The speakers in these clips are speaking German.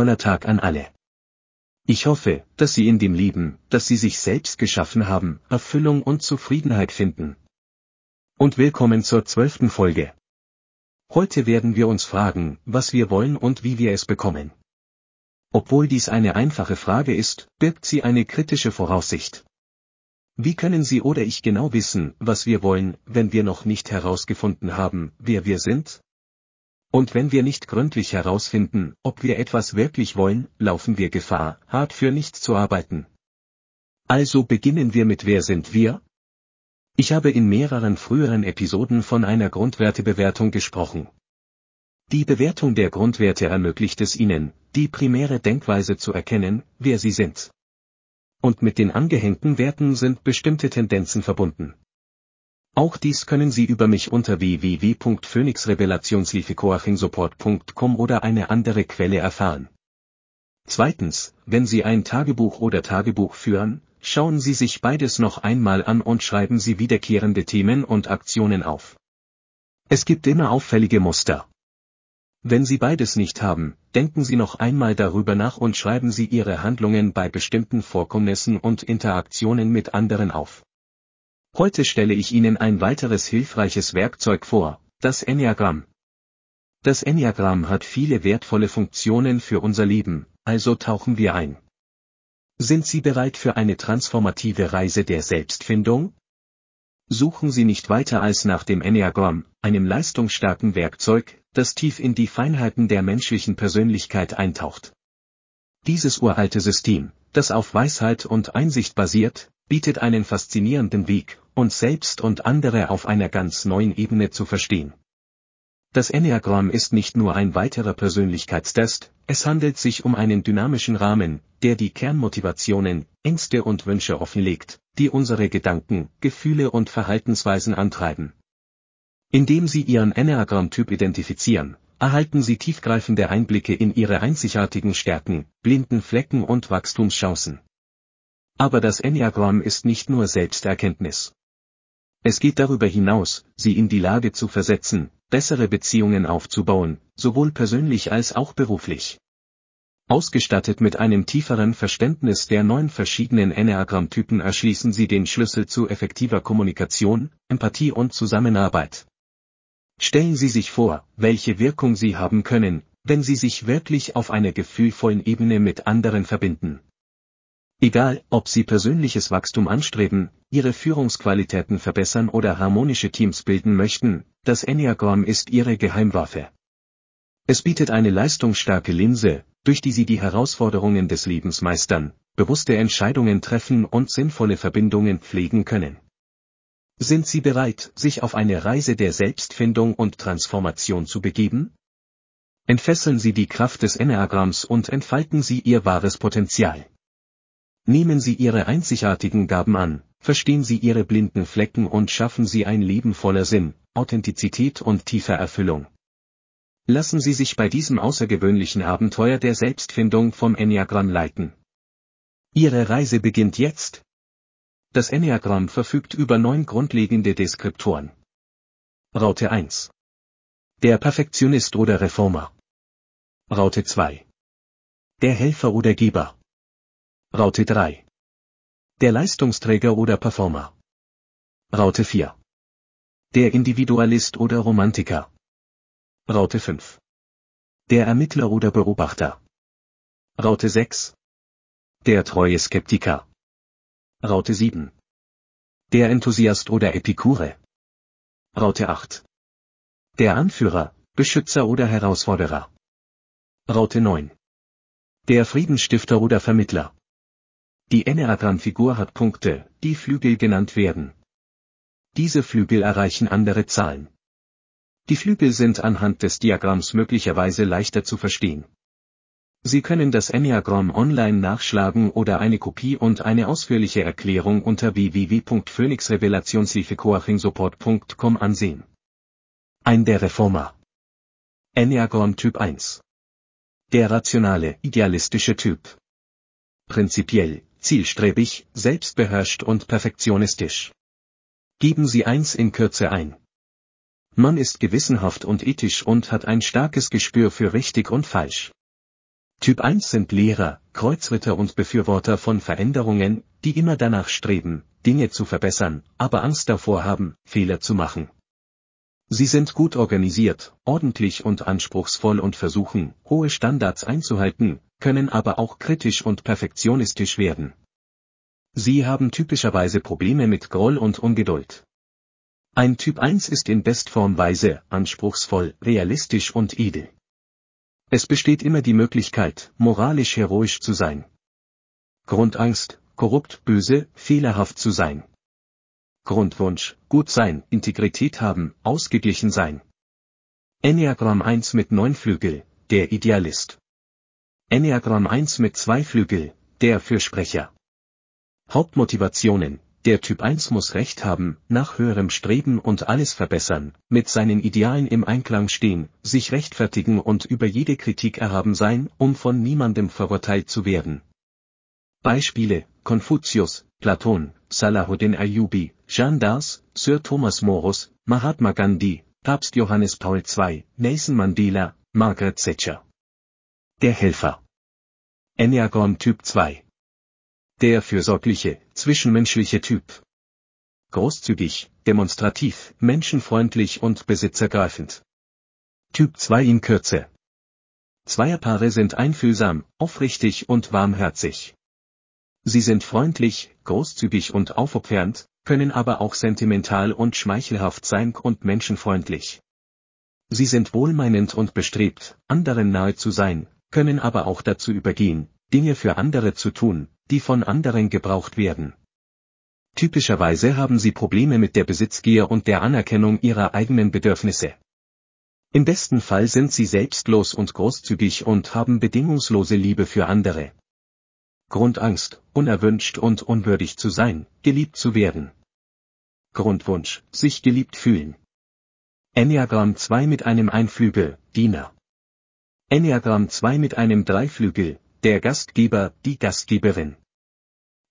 toller Tag an alle. Ich hoffe, dass Sie in dem Leben, das Sie sich selbst geschaffen haben, Erfüllung und Zufriedenheit finden. Und willkommen zur zwölften Folge. Heute werden wir uns fragen, was wir wollen und wie wir es bekommen. Obwohl dies eine einfache Frage ist, birgt sie eine kritische Voraussicht. Wie können Sie oder ich genau wissen, was wir wollen, wenn wir noch nicht herausgefunden haben, wer wir sind? Und wenn wir nicht gründlich herausfinden, ob wir etwas wirklich wollen, laufen wir Gefahr, hart für nichts zu arbeiten. Also beginnen wir mit Wer sind wir? Ich habe in mehreren früheren Episoden von einer Grundwertebewertung gesprochen. Die Bewertung der Grundwerte ermöglicht es Ihnen, die primäre Denkweise zu erkennen, wer Sie sind. Und mit den angehängten Werten sind bestimmte Tendenzen verbunden. Auch dies können Sie über mich unter www.phoenixrevelationshilfecoachingsupport.com oder eine andere Quelle erfahren. Zweitens, wenn Sie ein Tagebuch oder Tagebuch führen, schauen Sie sich beides noch einmal an und schreiben Sie wiederkehrende Themen und Aktionen auf. Es gibt immer auffällige Muster. Wenn Sie beides nicht haben, denken Sie noch einmal darüber nach und schreiben Sie Ihre Handlungen bei bestimmten Vorkommnissen und Interaktionen mit anderen auf. Heute stelle ich Ihnen ein weiteres hilfreiches Werkzeug vor, das Enneagramm. Das Enneagramm hat viele wertvolle Funktionen für unser Leben, also tauchen wir ein. Sind Sie bereit für eine transformative Reise der Selbstfindung? Suchen Sie nicht weiter als nach dem Enneagramm, einem leistungsstarken Werkzeug, das tief in die Feinheiten der menschlichen Persönlichkeit eintaucht. Dieses uralte System, das auf Weisheit und Einsicht basiert, bietet einen faszinierenden Weg, uns selbst und andere auf einer ganz neuen Ebene zu verstehen. Das Enneagramm ist nicht nur ein weiterer Persönlichkeitstest, es handelt sich um einen dynamischen Rahmen, der die Kernmotivationen, Ängste und Wünsche offenlegt, die unsere Gedanken, Gefühle und Verhaltensweisen antreiben. Indem Sie Ihren Enneagramm-Typ identifizieren, erhalten Sie tiefgreifende Einblicke in Ihre einzigartigen Stärken, blinden Flecken und Wachstumschancen. Aber das Enneagramm ist nicht nur Selbsterkenntnis. Es geht darüber hinaus, sie in die Lage zu versetzen, bessere Beziehungen aufzubauen, sowohl persönlich als auch beruflich. Ausgestattet mit einem tieferen Verständnis der neun verschiedenen Enneagramm-Typen erschließen sie den Schlüssel zu effektiver Kommunikation, Empathie und Zusammenarbeit. Stellen Sie sich vor, welche Wirkung Sie haben können, wenn Sie sich wirklich auf einer gefühlvollen Ebene mit anderen verbinden. Egal, ob Sie persönliches Wachstum anstreben, Ihre Führungsqualitäten verbessern oder harmonische Teams bilden möchten, das Enneagramm ist Ihre Geheimwaffe. Es bietet eine leistungsstarke Linse, durch die Sie die Herausforderungen des Lebens meistern, bewusste Entscheidungen treffen und sinnvolle Verbindungen pflegen können. Sind Sie bereit, sich auf eine Reise der Selbstfindung und Transformation zu begeben? Entfesseln Sie die Kraft des Enneagramms und entfalten Sie Ihr wahres Potenzial. Nehmen Sie Ihre einzigartigen Gaben an, verstehen Sie Ihre blinden Flecken und schaffen Sie ein Leben voller Sinn, Authentizität und tiefer Erfüllung. Lassen Sie sich bei diesem außergewöhnlichen Abenteuer der Selbstfindung vom Enneagramm leiten. Ihre Reise beginnt jetzt. Das Enneagramm verfügt über neun grundlegende Deskriptoren. Raute 1. Der Perfektionist oder Reformer. Raute 2. Der Helfer oder Geber. Raute 3. Der Leistungsträger oder Performer. Raute 4. Der Individualist oder Romantiker. Raute 5. Der Ermittler oder Beobachter. Raute 6. Der treue Skeptiker. Raute 7. Der Enthusiast oder Epikure. Raute 8. Der Anführer, Beschützer oder Herausforderer. Raute 9. Der Friedensstifter oder Vermittler. Die Enneagramm-Figur hat Punkte, die Flügel genannt werden. Diese Flügel erreichen andere Zahlen. Die Flügel sind anhand des Diagramms möglicherweise leichter zu verstehen. Sie können das Enneagramm online nachschlagen oder eine Kopie und eine ausführliche Erklärung unter www.phoenixrevelationshilfecoachingsupport.com ansehen. Ein der Reformer. Enneagramm Typ 1. Der rationale, idealistische Typ. Prinzipiell, zielstrebig, selbstbeherrscht und perfektionistisch. Geben Sie eins in Kürze ein. Man ist gewissenhaft und ethisch und hat ein starkes Gespür für richtig und falsch. Typ 1 sind Lehrer, Kreuzritter und Befürworter von Veränderungen, die immer danach streben, Dinge zu verbessern, aber Angst davor haben, Fehler zu machen. Sie sind gut organisiert, ordentlich und anspruchsvoll und versuchen, hohe Standards einzuhalten, können aber auch kritisch und perfektionistisch werden. Sie haben typischerweise Probleme mit Groll und Ungeduld. Ein Typ 1 ist in Bestform weise, anspruchsvoll, realistisch und edel. Es besteht immer die Möglichkeit, moralisch heroisch zu sein. Grundangst, korrupt, böse, fehlerhaft zu sein. Grundwunsch, gut sein, Integrität haben, ausgeglichen sein. Enneagramm 1 mit 9 Flügel, der Idealist. Enneagramm 1 mit 2 Flügel, der Fürsprecher. Hauptmotivationen, der Typ 1 muss Recht haben, nach höherem Streben und alles verbessern, mit seinen Idealen im Einklang stehen, sich rechtfertigen und über jede Kritik erhaben sein, um von niemandem verurteilt zu werden. Beispiele, Konfuzius, Platon, Salahuddin Ayyubi, Jean d'Ars, Sir Thomas Morus, Mahatma Gandhi, Papst Johannes Paul II, Nelson Mandela, Margaret Thatcher. Der Helfer. Enneagram Typ 2 der fürsorgliche, zwischenmenschliche Typ. Großzügig, demonstrativ, menschenfreundlich und besitzergreifend. Typ 2 in Kürze. Zweierpaare sind einfühlsam, aufrichtig und warmherzig. Sie sind freundlich, großzügig und aufopfernd, können aber auch sentimental und schmeichelhaft sein und menschenfreundlich. Sie sind wohlmeinend und bestrebt, anderen nahe zu sein, können aber auch dazu übergehen, Dinge für andere zu tun, die von anderen gebraucht werden. Typischerweise haben sie Probleme mit der Besitzgier und der Anerkennung ihrer eigenen Bedürfnisse. Im besten Fall sind sie selbstlos und großzügig und haben bedingungslose Liebe für andere. Grundangst, unerwünscht und unwürdig zu sein, geliebt zu werden. Grundwunsch, sich geliebt fühlen. Enneagramm 2 mit einem Einflügel, Diener. Enneagramm 2 mit einem Dreiflügel, der Gastgeber, die Gastgeberin.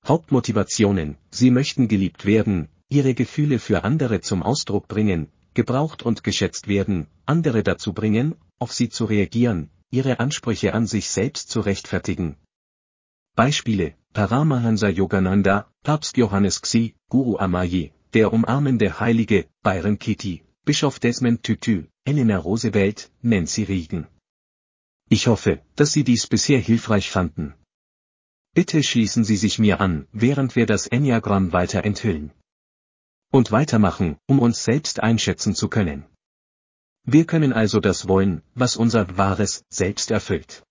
Hauptmotivationen, sie möchten geliebt werden, ihre Gefühle für andere zum Ausdruck bringen, gebraucht und geschätzt werden, andere dazu bringen, auf sie zu reagieren, ihre Ansprüche an sich selbst zu rechtfertigen. Beispiele, Paramahansa Yogananda, Papst Johannes Xi, Guru Amayi, der umarmende Heilige, Byron Kitty, Bischof Desmond Tutu, Elena Roosevelt, Nancy Reagan. Ich hoffe, dass Sie dies bisher hilfreich fanden. Bitte schließen Sie sich mir an, während wir das Enneagramm weiter enthüllen. Und weitermachen, um uns selbst einschätzen zu können. Wir können also das wollen, was unser wahres Selbst erfüllt.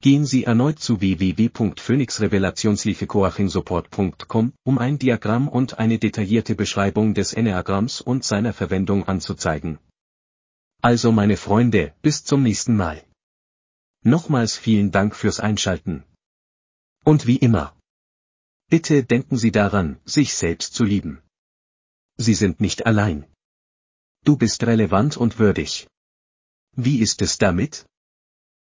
Gehen Sie erneut zu www.phoenixrevelationshilfecoachingsupport.com, um ein Diagramm und eine detaillierte Beschreibung des Enneagramms und seiner Verwendung anzuzeigen. Also meine Freunde, bis zum nächsten Mal. Nochmals vielen Dank fürs Einschalten. Und wie immer. Bitte denken Sie daran, sich selbst zu lieben. Sie sind nicht allein. Du bist relevant und würdig. Wie ist es damit?